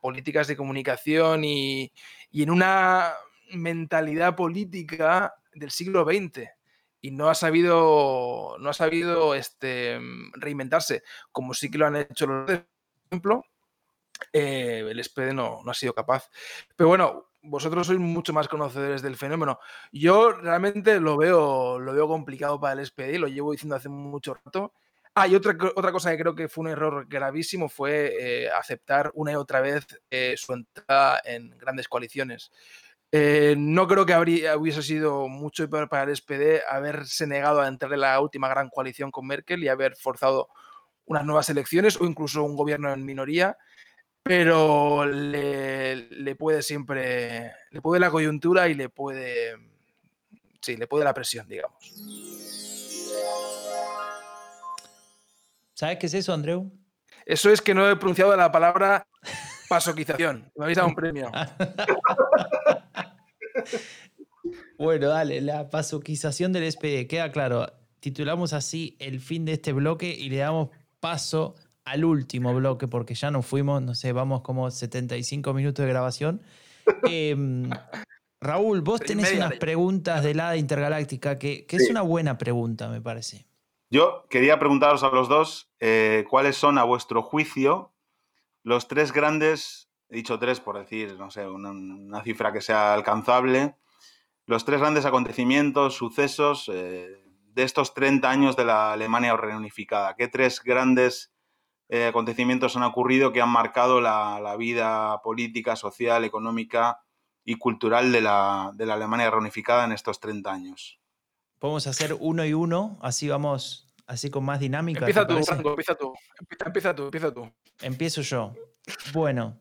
políticas de comunicación y, en una mentalidad política del siglo XX y no ha sabido, no ha sabido este, reinventarse, como sí que lo han hecho los por ejemplo, eh, el SPD no, ha sido capaz. Pero bueno, vosotros sois mucho más conocedores del fenómeno. Yo realmente lo veo, lo veo complicado para el SPD, lo llevo diciendo hace mucho rato. Ah, y otra, otra cosa que creo que fue un error gravísimo fue eh, aceptar una y otra vez eh, su entrada en grandes coaliciones. no creo que habría, hubiese sido mucho peor para el SPD haberse negado a entrar en la última gran coalición con Merkel y haber forzado unas nuevas elecciones o incluso un gobierno en minoría pero le, puede siempre, le puede la coyuntura y le puede, sí, le puede la presión, digamos. ¿Sabes qué es eso, Andreu? Eso es que no he pronunciado la palabra pasoquización. Me habéis dado un premio. Bueno, dale, la pasoquización del SPD, queda claro. Titulamos así el fin de este bloque y le damos paso al último bloque porque ya nos fuimos, no sé, vamos como 75 minutos de grabación. Em, Raúl, vos tenés unas preguntas de la intergaláctica que, es una buena pregunta, me parece. Yo quería preguntaros a los dos eh, cuáles son, a vuestro juicio, los tres grandes, he dicho tres por decir, no sé, una cifra que sea alcanzable, los tres grandes acontecimientos, sucesos eh, de estos 30 años de la Alemania reunificada. ¿Qué tres grandes eh, acontecimientos han ocurrido que han marcado la, vida política, social, económica y cultural de la, Alemania reunificada en estos 30 años? Podemos hacer uno y uno, así vamos, así con más dinámica. Empieza tú, empieza tú, empieza tú, empieza tú. Empiezo yo. Bueno.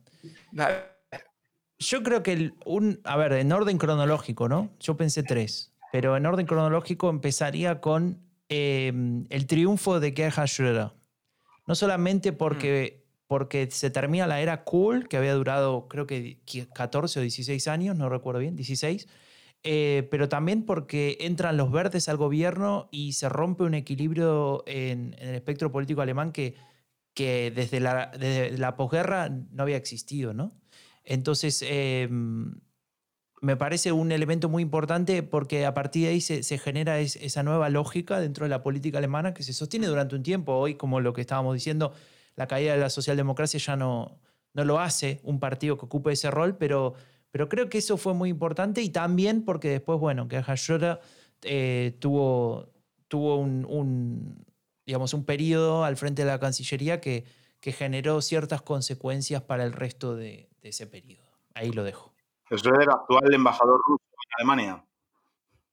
Yo creo que un, a ver, en orden cronológico, ¿no? Yo pensé tres, pero en orden cronológico empezaría con em, el triunfo de Gerhard Schröder. No solamente porque, porque se termina la era cool, que había durado creo que 14 o 16 años, no recuerdo bien, 16, eh, pero también porque entran los verdes al gobierno y se rompe un equilibrio en, el espectro político alemán que, que desde, la, desde la posguerra no había existido, ¿no? Entonces, em, me parece un elemento muy importante porque a partir de ahí se, genera esa nueva lógica dentro de la política alemana que se sostiene durante un tiempo. Hoy, como lo que estábamos diciendo, la caída de la socialdemocracia ya no, no lo hace un partido que ocupe ese rol, pero, pero creo que eso fue muy importante y también porque después, bueno, que Schröder eh, tuvo, tuvo un, digamos, un periodo al frente de la Cancillería que, que generó ciertas consecuencias para el resto de, de ese periodo. Ahí lo dejo. Es el actual embajador ruso en Alemania.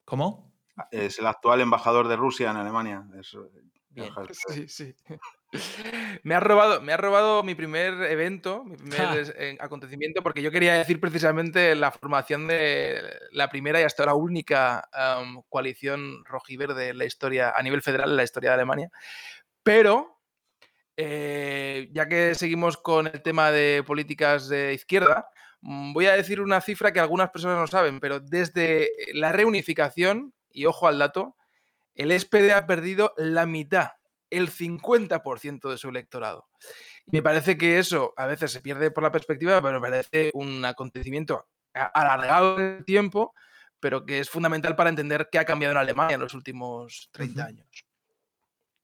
¿Cómo? Es el actual embajador de Rusia en Alemania. Bien. Sí, sí. Me ha, robado, me ha robado mi primer evento, mi primer eh, acontecimiento, porque yo quería decir precisamente la formación de la primera y hasta ahora única coalición rojiverde en la historia, a nivel federal, en la historia de Alemania. Pero eh, ya que seguimos con el tema de políticas de izquierda, voy a decir una cifra que algunas personas no saben, pero desde la reunificación, y ojo al dato, el SPD ha perdido la mitad, el 50% de su electorado. me parece que eso a veces se pierde por la perspectiva, pero me parece un acontecimiento alargado en el tiempo, pero que es fundamental para entender qué ha cambiado en Alemania en los últimos 30 años.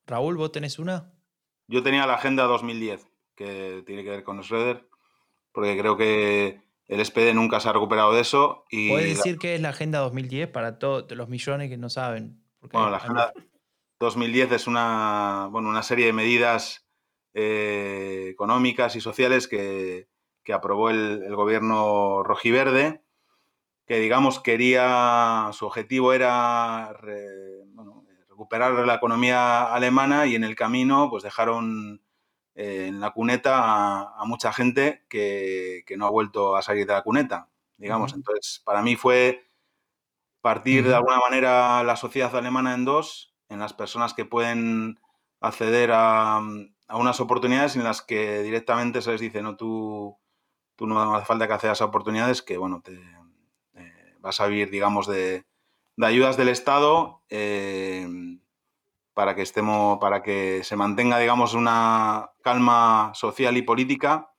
Raúl, ¿vos tenés una? Yo tenía la Agenda 2010, que tiene que ver con Schroeder, porque creo que el SPD nunca se ha recuperado de eso. Y ¿Puedes decir que es la Agenda 2010 para todos los millones que no saben? bueno, la Agenda 2010 es una, bueno, una serie de medidas eh, económicas y sociales que, aprobó el, gobierno rojiverde, que digamos quería, su objetivo era recuperar la economía alemana y en el camino pues dejaron eh, en la cuneta a, mucha gente que, no ha vuelto a salir de la cuneta, digamos. Entonces, para mí fue partir de alguna manera la sociedad alemana en dos, en las personas que pueden acceder a, unas oportunidades en las que directamente se les dice, no, tú, tú no hace falta que accedas a oportunidades, que bueno, te, eh, vas a vivir, digamos, de, de ayudas del Estado eh, para que estemos, para que se mantenga, digamos, una calma social y política,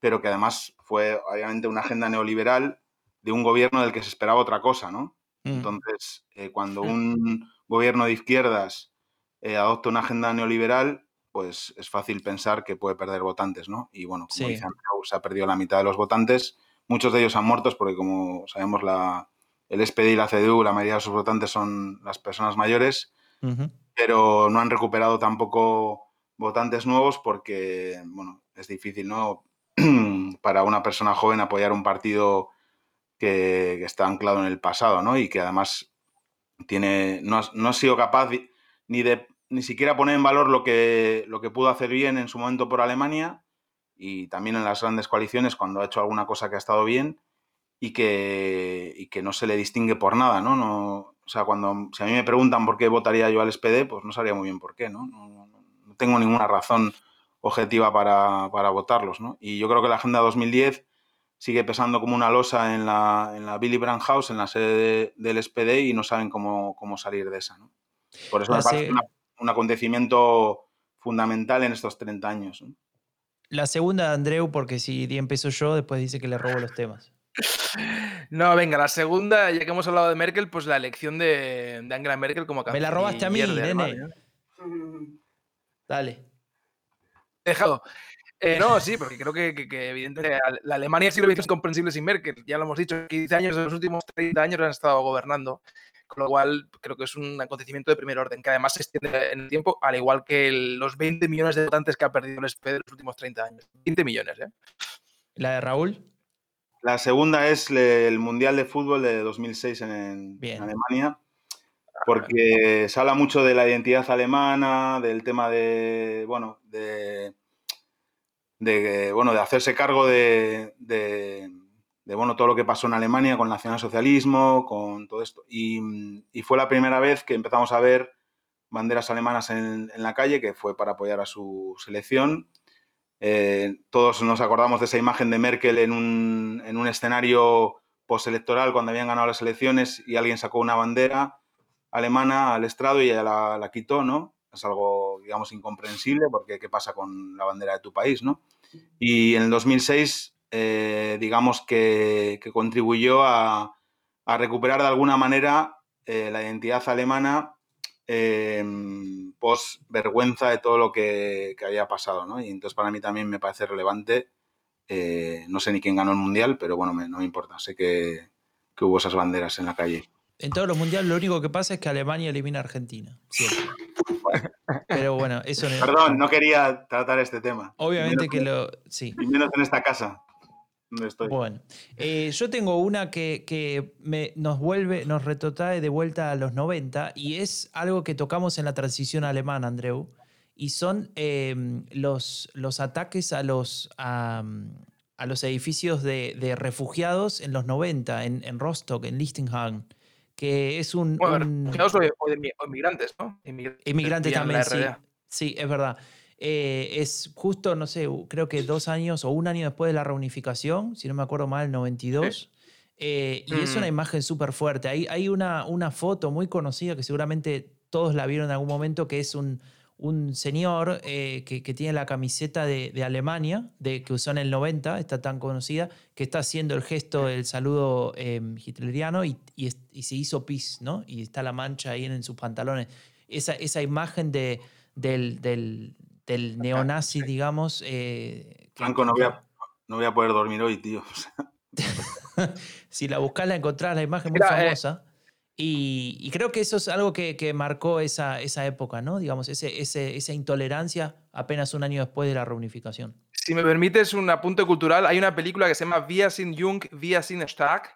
pero que además fue obviamente una agenda neoliberal de un gobierno del que se esperaba otra cosa, ¿no? Mm. Entonces, eh, cuando un gobierno de izquierdas eh, adopta una agenda neoliberal, pues es fácil pensar que puede perder votantes, ¿no? Y bueno, como dicen, se ha perdido la mitad de los votantes, muchos de ellos han muerto porque como sabemos la, el SPD y la CDU, la mayoría de sus votantes son las personas mayores, pero no han recuperado tampoco votantes nuevos porque, bueno, es difícil, ¿no? Para una persona joven apoyar un partido que, está anclado en el pasado, ¿no? Y que además tiene, no, ha, sido capaz ni de ni siquiera poner en valor lo que, lo que pudo hacer bien en su momento por Alemania y también en las grandes coaliciones cuando ha hecho alguna cosa que ha estado bien y que, que no se le distingue por nada, ¿no? ¿no? O sea, cuando si a mí me preguntan por qué votaría yo al SPD, pues no sabría muy bien por qué, ¿no? No, tengo ninguna razón objetiva para, votarlos, ¿no? Y yo creo que la Agenda 2010 sigue pesando como una losa en la, en la Billy Brandt House, en la sede del SPD, y no saben cómo, cómo salir de esa. ¿no? Por eso me parece un acontecimiento fundamental en estos 30 años. La segunda Andreu, porque si empezó yo, después dice que le robo los temas. No, venga, la segunda, ya que hemos hablado de Merkel, pues la elección de, Angela Merkel como Me la robaste a mí, nene. Dale. Dejado. Eh, no, sí, porque creo que, evidentemente la Alemania sí lo hizo incomprensible sin Merkel. Ya lo hemos dicho, 15 años de los últimos 30 años han estado gobernando. Con lo cual, creo que es un acontecimiento de primer orden, que además se extiende en el tiempo, al igual que los 20 millones de votantes que ha perdido el SPD en los últimos 30 años. 20 millones, ¿eh? ¿La de Raúl? La segunda es el Mundial de Fútbol de 2006 en, Alemania porque se habla mucho de la identidad alemana, del tema de, bueno, de, de, bueno, de hacerse cargo de, de, bueno, todo lo que pasó en Alemania con el nacionalsocialismo, con todo esto. Y, fue la primera vez que empezamos a ver banderas alemanas en, la calle, que fue para apoyar a su selección. Eh, todos nos acordamos de esa imagen de Merkel en un, en un escenario postelectoral cuando habían ganado las elecciones y alguien sacó una bandera alemana al estrado y ella la, quitó, ¿no? Es algo, digamos, incomprensible porque ¿qué pasa con la bandera de tu país, ¿no? Y en el 2006, eh, digamos que, contribuyó a, recuperar de alguna manera eh, la identidad alemana eh, post vergüenza de todo lo que, había pasado, ¿no? Y entonces para mí también me parece relevante. no sé ni quién ganó el mundial, pero bueno, no me importa. Sé que, que hubo esas banderas en la calle en todos los mundiales lo único que pasa es que Alemania elimina a Argentina. Pero bueno, eso no. Perdón, no quería tratar este tema. Obviamente que lo. Sí. Menos en esta casa. Estoy. Bueno, eh, yo tengo una que, nos vuelve, nos retrotrae de vuelta a los 90 y es algo que tocamos en la transición alemana, Andreu. Y son em, los, los ataques a los, a, los edificios de, refugiados en los 90, en, en Rostock, en Lichtenhagen que es un... Bueno, o, de, inmigrantes, ¿no? Inmigrantes, también, sí. Sí, es verdad. Eh, es justo, no sé, creo que dos años o un año después de la reunificación, si no me acuerdo mal, 92. Eh, y es una mm. imagen súper fuerte. Hay, hay una, una foto muy conocida que seguramente todos la vieron en algún momento, que es un, un señor eh, que, tiene la camiseta de, Alemania, de, que usó en el 90, está tan conocida, que está haciendo el gesto del saludo em, hitleriano y, se hizo pis, ¿no? Y está la mancha ahí en, sus pantalones. Esa, esa imagen de, del, del, neonazi, digamos. Eh, Franco, no voy, a, no voy a poder dormir hoy, tío. si la buscas, la encontrás, la imagen muy eh, famosa. Y, creo que eso es algo que, marcó esa, esa, época, ¿no? Digamos, ese, esa intolerancia apenas un año después de la reunificación. Si me permites un apunte cultural, hay una película que se llama Via sin Jung, Via sin Stark,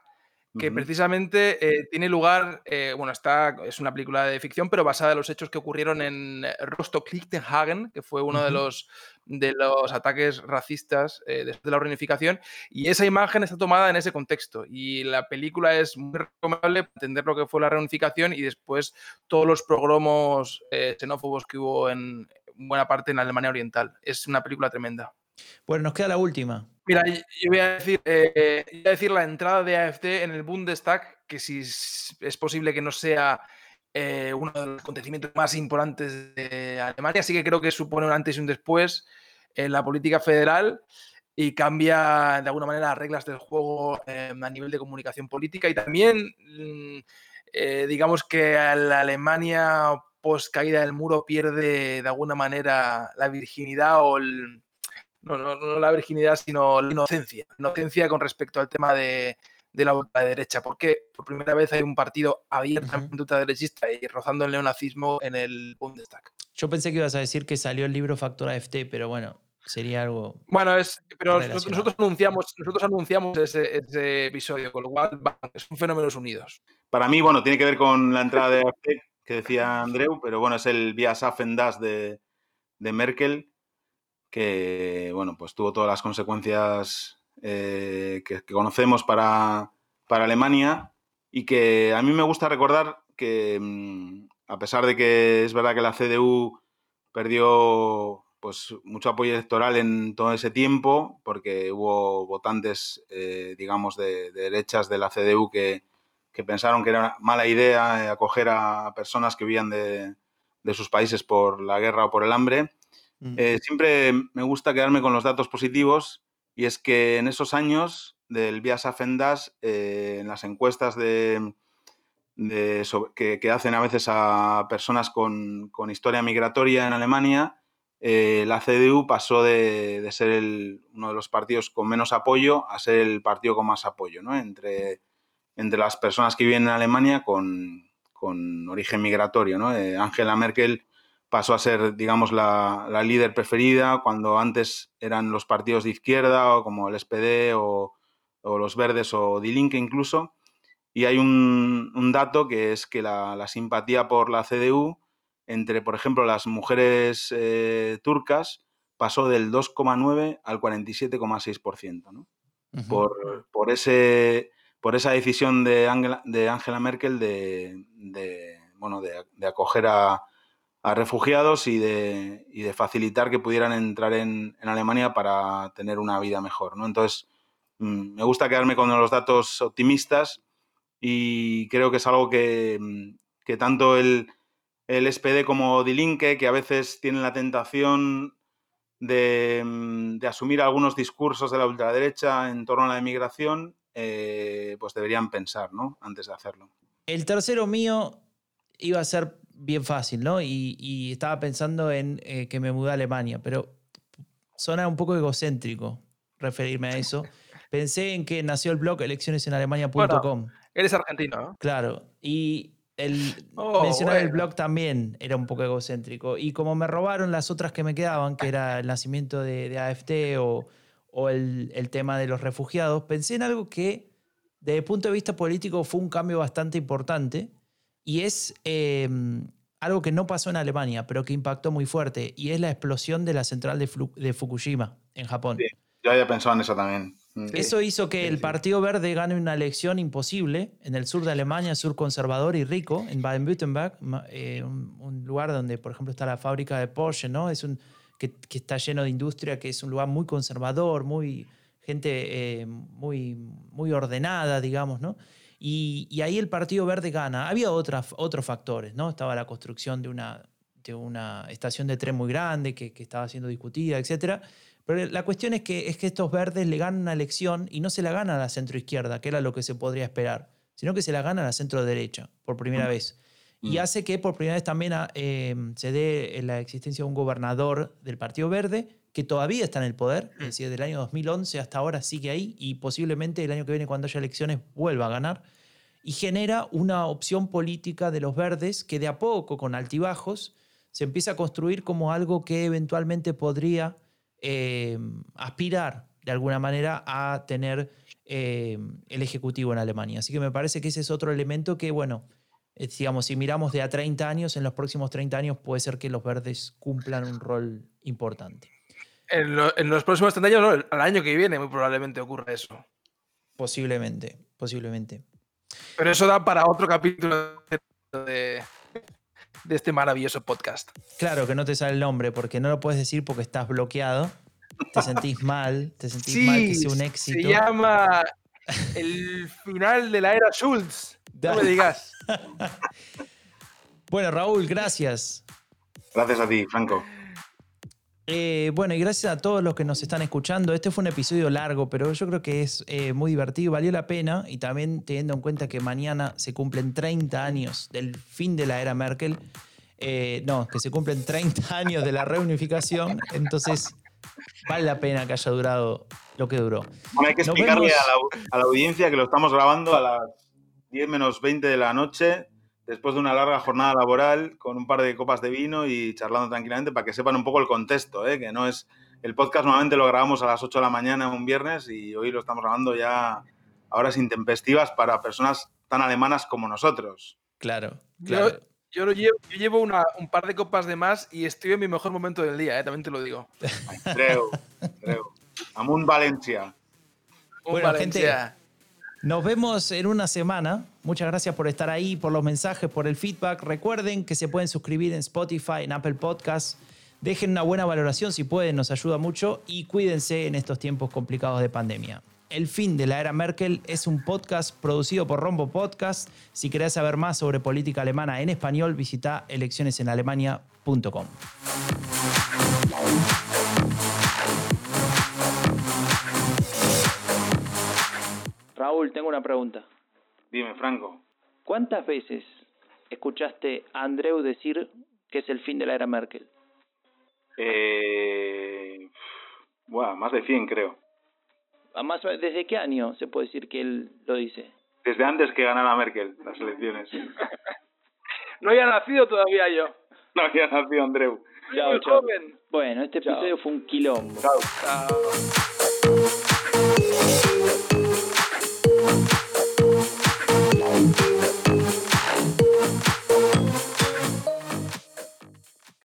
que precisamente eh, tiene lugar, eh, bueno, está, es una película de ficción, pero basada en los hechos que ocurrieron en Rostock-Lichtenhagen, que fue uno de, los, de los ataques racistas eh, después de la reunificación, y esa imagen está tomada en ese contexto, y la película es muy recomendable para entender lo que fue la reunificación y después todos los progromos xenófobos que hubo en buena parte en la Alemania Oriental. Es una película tremenda. Bueno, nos queda la última. Mira, yo voy a decir, eh, voy a decir la entrada de AFD en el Bundestag, que si es posible que no sea eh, uno de los acontecimientos más importantes de Alemania, sí que creo que supone un antes y un después en la política federal y cambia de alguna manera las reglas del juego eh, a nivel de comunicación política y también mm, digamos que la Alemania post caída del muro pierde de alguna manera la virginidad o el, no, no, la virginidad, sino la inocencia. Inocencia con respecto al tema de, la derecha. Porque por primera vez hay un partido abiertamente ultraderechista y rozando el neonazismo en el Bundestag. Yo pensé que ibas a decir que salió el libro Factura FT, pero bueno, sería algo. Bueno, es, pero nosotros anunciamos, nosotros anunciamos ese, episodio, con lo cual son fenómenos unidos. Para mí, bueno, tiene que ver con la entrada de AFT que decía Andreu, pero bueno, es el Vía Safendas de, de Merkel que bueno, pues tuvo todas las consecuencias eh, que, conocemos para, Alemania y que a mí me gusta recordar que mm, a pesar de que es verdad que la CDU perdió pues mucho apoyo electoral en todo ese tiempo, porque hubo votantes, digamos, de, derechas de la CDU que, pensaron que era mala idea acoger a personas que vivían de, de sus países por la guerra o por el hambre. Mm. siempre me gusta quedarme con los datos positivos y es que en esos años del Biasa Fendas, en las encuestas de, que, hacen a veces a personas con, historia migratoria en Alemania, eh, la CDU pasó de, ser uno de los partidos con menos apoyo a ser el partido con más apoyo, ¿no? Entre, entre las personas que viven en Alemania con, origen migratorio, ¿no? Eh, Angela Merkel pasó a ser, digamos, la, líder preferida cuando antes eran los partidos de izquierda, como el SPD o, los Verdes o Die Linke incluso. Y hay un, dato que es que la, simpatía por la CDU entre, por ejemplo, las mujeres eh, turcas pasó del 2,9 al 47,6%, ¿no? por, ese, por esa decisión de Angela, de Angela Merkel de, bueno, de, acoger a, refugiados y de, de, facilitar que pudieran entrar en, Alemania para tener una vida mejor. ¿no? Entonces, mm, me gusta quedarme con los datos optimistas y creo que es algo que, mm, tanto el, el, SPD como Dilinque, que a veces tienen la tentación de, mm, de, asumir algunos discursos de la ultraderecha en torno a la inmigración, eh, pues deberían pensar, ¿no? Antes de hacerlo. El tercero mío iba a ser bien fácil, ¿no? Y, estaba pensando en eh, que me mudé a Alemania, pero suena un poco egocéntrico referirme a eso. Pensé en que nació el blog eleccionesenalemania.com. Eres argentino, ¿no? Claro. Y el oh, mencionar el blog también era un poco egocéntrico. Y como me robaron las otras que me quedaban, que era el nacimiento de, AFT o, el, tema de los refugiados, pensé en algo que, desde el punto de vista político, fue un cambio bastante importante. Y es em, algo que no pasó en Alemania, pero que impactó muy fuerte. Y es la explosión de la central de, de Fukushima, en Japón. Sí, yo había pensado en eso también. Eso hizo que el Partido Verde gane una elección imposible en el sur de Alemania, sur conservador y rico, en Baden-Württemberg, eh, un, lugar donde, por ejemplo, está la fábrica de Porsche, ¿no? Es un, que, está lleno de industria, que es un lugar muy conservador, muy gente eh, muy, muy ordenada, digamos, ¿no? Y, ahí el Partido Verde gana. Había otras, otros factores, ¿no? Estaba la construcción de una, de una estación de tren muy grande que, que estaba siendo discutida, etcétera pero la cuestión es que, es que estos verdes le ganan una elección y no se la ganan a la centroizquierda, que era lo que se podría esperar, sino que se la ganan a la centro derecha por primera mm. vez. Y mm. hace que por primera vez también ah, em, se dé la existencia de un gobernador del Partido Verde que todavía está en el poder, es mm. decir, del año 2011 hasta ahora sigue ahí y posiblemente el año que viene cuando haya elecciones vuelva a ganar. Y genera una opción política de los verdes que de a poco, con altibajos, se empieza a construir como algo que eventualmente podría eh, aspirar de alguna manera a tener eh, el Ejecutivo en Alemania. Así que me parece que ese es otro elemento que, bueno, eh, digamos, si miramos de a 30 años, en los próximos 30 años puede ser que los verdes cumplan un rol importante. En, los próximos 30 años, no, al año que viene muy probablemente ocurra eso. Posiblemente, posiblemente. Pero eso da para otro capítulo de, de este maravilloso podcast. Claro que no te sale el nombre porque no lo puedes decir porque estás bloqueado. Te sentís mal, te sentís mal que sea un éxito. Se llama El final de la era Schultz. No me digas. bueno, Raúl, gracias. Gracias a ti, Franco. Eh, bueno, y gracias a todos los que nos están escuchando. Este fue un episodio largo, pero yo creo que es eh, muy divertido, valió la pena. Y también teniendo en cuenta que mañana se cumplen 30 años del fin de la era Merkel. Eh, no, que se cumplen 30 años de la reunificación. Entonces, vale la pena que haya durado lo que duró. Bueno, hay que explicarle a la, a la audiencia que lo estamos grabando a las 10 menos 20 de la noche después de una larga jornada laboral con un par de copas de vino y charlando tranquilamente para que sepan un poco el contexto, ¿eh? que no es... El podcast normalmente lo grabamos a las 8 de la mañana un viernes y hoy lo estamos grabando ya a horas intempestivas para personas tan alemanas como nosotros. Claro, claro. Yo, llevo, un par de copas de más y estoy en mi mejor momento del día, ¿eh? también te lo digo. creo, creo. Amun Valencia. Bueno, Valencia. gente, nos vemos en una semana. Muchas gracias por estar ahí, por los mensajes, por el feedback. Recuerden que se pueden suscribir en Spotify, en Apple Podcasts, Dejen una buena valoración si pueden, nos ayuda mucho y cuídense en estos tiempos complicados de pandemia. El fin de la era Merkel es un podcast producido por Rombo Podcast. Si querés saber más sobre política alemana en español, visita eleccionesenalemania.com. Raúl, tengo una pregunta. Dime, Franco. ¿Cuántas veces escuchaste a Andreu decir que es el fin de la era Merkel? Eh, bueno, más de 100 creo. Más, ¿Desde qué año se puede decir que él lo dice? Desde antes que ganara Merkel las elecciones. no había nacido todavía yo. No había nacido Andreu. Chao, Muy joven. Bueno, este episodio fue un quilombo. Chao. Chao.